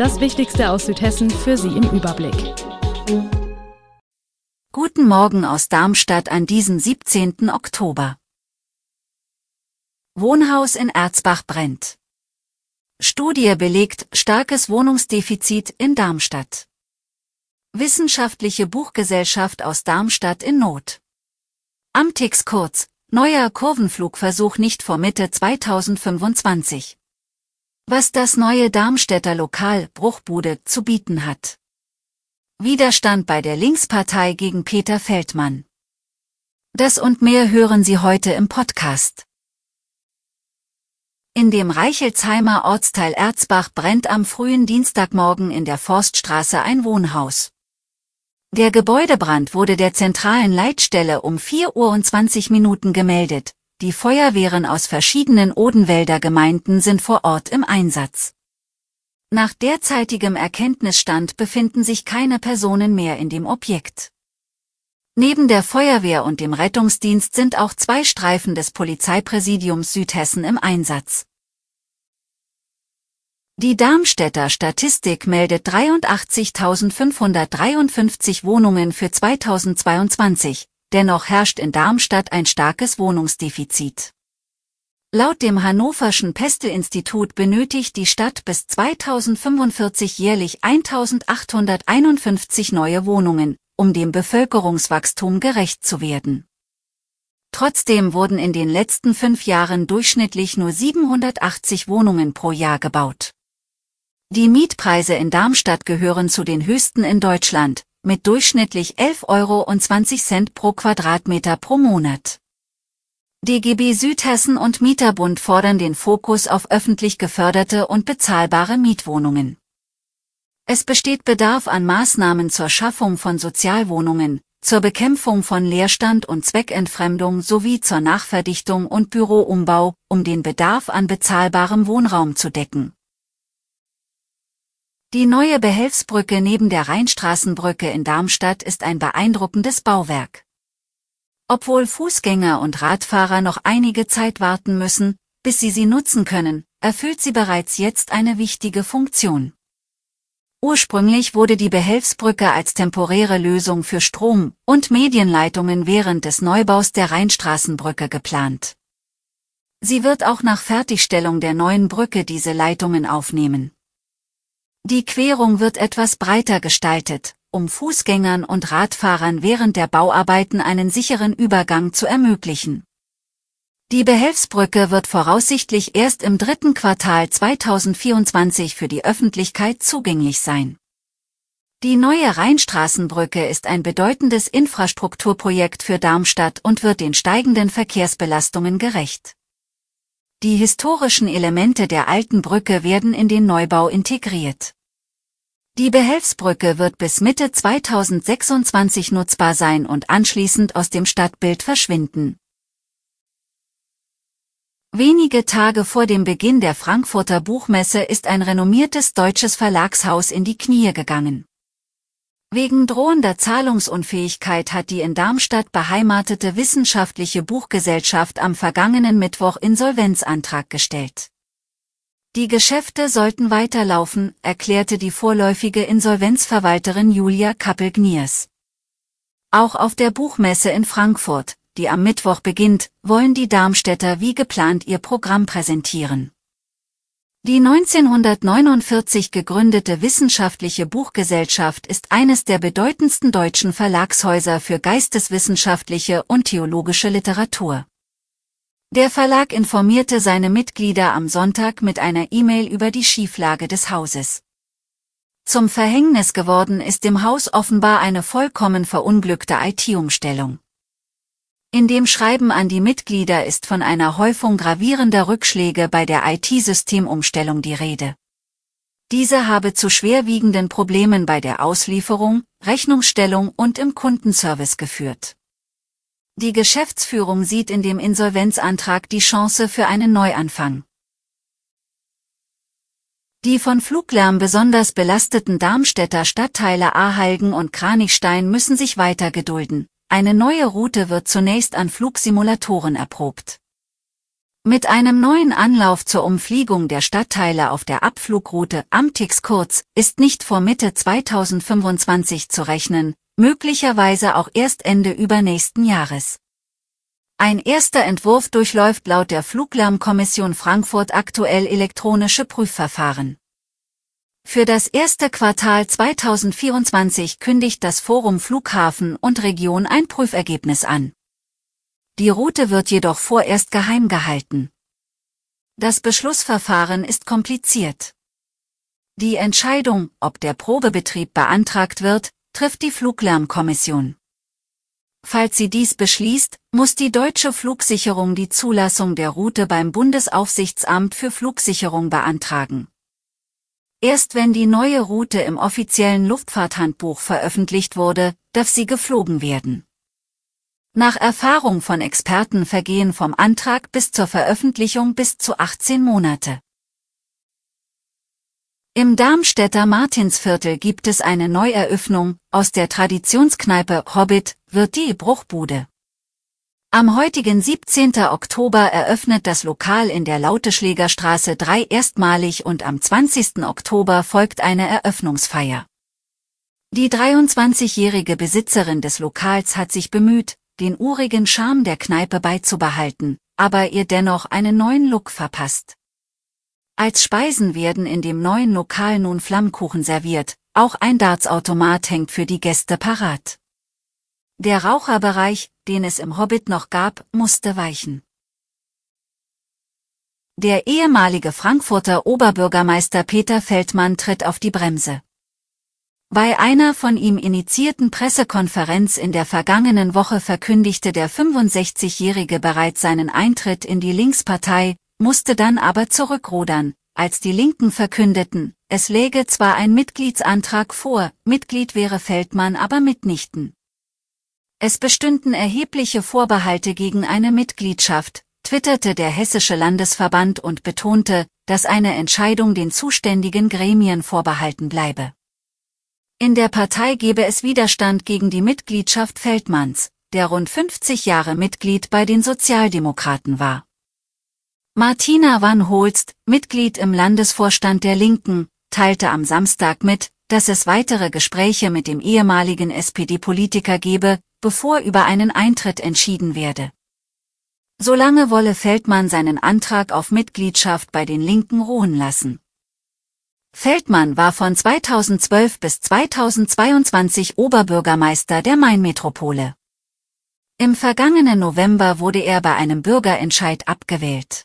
Das Wichtigste aus Südhessen für Sie im Überblick. Guten Morgen aus Darmstadt an diesem 17. Oktober. Wohnhaus in Erzbach brennt. Studie belegt starkes Wohnungsdefizit in Darmstadt. Wissenschaftliche Buchgesellschaft aus Darmstadt in Not. Amtix kurz, neuer Kurvenflugversuch nicht vor Mitte 2025 was das neue Darmstädter Lokal Bruchbude zu bieten hat. Widerstand bei der Linkspartei gegen Peter Feldmann. Das und mehr hören Sie heute im Podcast. In dem Reichelsheimer Ortsteil Erzbach brennt am frühen Dienstagmorgen in der Forststraße ein Wohnhaus. Der Gebäudebrand wurde der zentralen Leitstelle um 4 Uhr und 20 Minuten gemeldet, die Feuerwehren aus verschiedenen Odenwälder Gemeinden sind vor Ort im Einsatz. Nach derzeitigem Erkenntnisstand befinden sich keine Personen mehr in dem Objekt. Neben der Feuerwehr und dem Rettungsdienst sind auch zwei Streifen des Polizeipräsidiums Südhessen im Einsatz. Die Darmstädter Statistik meldet 83.553 Wohnungen für 2022, dennoch herrscht in Darmstadt ein starkes Wohnungsdefizit. Laut dem Hannoverschen Peste-Institut benötigt die Stadt bis 2045 jährlich 1851 neue Wohnungen, um dem Bevölkerungswachstum gerecht zu werden. Trotzdem wurden in den letzten fünf Jahren durchschnittlich nur 780 Wohnungen pro Jahr gebaut. Die Mietpreise in Darmstadt gehören zu den höchsten in Deutschland, mit durchschnittlich 11,20 Euro pro Quadratmeter pro Monat. DGB Südhessen und Mieterbund fordern den Fokus auf öffentlich geförderte und bezahlbare Mietwohnungen. Es besteht Bedarf an Maßnahmen zur Schaffung von Sozialwohnungen, zur Bekämpfung von Leerstand und Zweckentfremdung sowie zur Nachverdichtung und Büroumbau, um den Bedarf an bezahlbarem Wohnraum zu decken. Die neue Behelfsbrücke neben der Rheinstraßenbrücke in Darmstadt ist ein beeindruckendes Bauwerk. Obwohl Fußgänger und Radfahrer noch einige Zeit warten müssen, bis sie sie nutzen können, erfüllt sie bereits jetzt eine wichtige Funktion. Ursprünglich wurde die Behelfsbrücke als temporäre Lösung für Strom- und Medienleitungen während des Neubaus der Rheinstraßenbrücke geplant. Sie wird auch nach Fertigstellung der neuen Brücke diese Leitungen aufnehmen. Die Querung wird etwas breiter gestaltet, um Fußgängern und Radfahrern während der Bauarbeiten einen sicheren Übergang zu ermöglichen. Die Behelfsbrücke wird voraussichtlich erst im dritten Quartal 2024 für die Öffentlichkeit zugänglich sein. Die neue Rheinstraßenbrücke ist ein bedeutendes Infrastrukturprojekt für Darmstadt und wird den steigenden Verkehrsbelastungen gerecht. Die historischen Elemente der alten Brücke werden in den Neubau integriert. Die Behelfsbrücke wird bis Mitte 2026 nutzbar sein und anschließend aus dem Stadtbild verschwinden. Wenige Tage vor dem Beginn der Frankfurter Buchmesse ist ein renommiertes deutsches Verlagshaus in die Knie gegangen. Wegen drohender Zahlungsunfähigkeit hat die in Darmstadt beheimatete wissenschaftliche Buchgesellschaft am vergangenen Mittwoch Insolvenzantrag gestellt. Die Geschäfte sollten weiterlaufen, erklärte die vorläufige Insolvenzverwalterin Julia Kappel-Gniers. Auch auf der Buchmesse in Frankfurt, die am Mittwoch beginnt, wollen die Darmstädter wie geplant ihr Programm präsentieren. Die 1949 gegründete Wissenschaftliche Buchgesellschaft ist eines der bedeutendsten deutschen Verlagshäuser für geisteswissenschaftliche und theologische Literatur. Der Verlag informierte seine Mitglieder am Sonntag mit einer E-Mail über die Schieflage des Hauses. Zum Verhängnis geworden ist dem Haus offenbar eine vollkommen verunglückte IT-Umstellung. In dem Schreiben an die Mitglieder ist von einer Häufung gravierender Rückschläge bei der IT-Systemumstellung die Rede. Diese habe zu schwerwiegenden Problemen bei der Auslieferung, Rechnungsstellung und im Kundenservice geführt. Die Geschäftsführung sieht in dem Insolvenzantrag die Chance für einen Neuanfang. Die von Fluglärm besonders belasteten Darmstädter Stadtteile Ahalgen und Kranichstein müssen sich weiter gedulden. Eine neue Route wird zunächst an Flugsimulatoren erprobt. Mit einem neuen Anlauf zur Umfliegung der Stadtteile auf der Abflugroute Amtix kurz ist nicht vor Mitte 2025 zu rechnen, möglicherweise auch erst Ende übernächsten Jahres. Ein erster Entwurf durchläuft laut der Fluglärmkommission Frankfurt aktuell elektronische Prüfverfahren. Für das erste Quartal 2024 kündigt das Forum Flughafen und Region ein Prüfergebnis an. Die Route wird jedoch vorerst geheim gehalten. Das Beschlussverfahren ist kompliziert. Die Entscheidung, ob der Probebetrieb beantragt wird, trifft die Fluglärmkommission. Falls sie dies beschließt, muss die deutsche Flugsicherung die Zulassung der Route beim Bundesaufsichtsamt für Flugsicherung beantragen. Erst wenn die neue Route im offiziellen Luftfahrthandbuch veröffentlicht wurde, darf sie geflogen werden. Nach Erfahrung von Experten vergehen vom Antrag bis zur Veröffentlichung bis zu 18 Monate. Im Darmstädter Martinsviertel gibt es eine Neueröffnung, aus der Traditionskneipe Hobbit wird die Bruchbude. Am heutigen 17. Oktober eröffnet das Lokal in der Lauteschlägerstraße 3 erstmalig und am 20. Oktober folgt eine Eröffnungsfeier. Die 23-jährige Besitzerin des Lokals hat sich bemüht, den urigen Charme der Kneipe beizubehalten, aber ihr dennoch einen neuen Look verpasst. Als Speisen werden in dem neuen Lokal nun Flammkuchen serviert, auch ein Dartsautomat hängt für die Gäste parat. Der Raucherbereich, den es im Hobbit noch gab, musste weichen. Der ehemalige Frankfurter Oberbürgermeister Peter Feldmann tritt auf die Bremse. Bei einer von ihm initiierten Pressekonferenz in der vergangenen Woche verkündigte der 65-Jährige bereits seinen Eintritt in die Linkspartei, musste dann aber zurückrudern, als die Linken verkündeten, es läge zwar ein Mitgliedsantrag vor, Mitglied wäre Feldmann aber mitnichten. Es bestünden erhebliche Vorbehalte gegen eine Mitgliedschaft, twitterte der Hessische Landesverband und betonte, dass eine Entscheidung den zuständigen Gremien vorbehalten bleibe. In der Partei gebe es Widerstand gegen die Mitgliedschaft Feldmanns, der rund 50 Jahre Mitglied bei den Sozialdemokraten war. Martina van Holst, Mitglied im Landesvorstand der Linken, teilte am Samstag mit, dass es weitere Gespräche mit dem ehemaligen SPD-Politiker gebe, bevor über einen Eintritt entschieden werde. Solange wolle Feldmann seinen Antrag auf Mitgliedschaft bei den Linken ruhen lassen. Feldmann war von 2012 bis 2022 Oberbürgermeister der Mainmetropole. Im vergangenen November wurde er bei einem Bürgerentscheid abgewählt.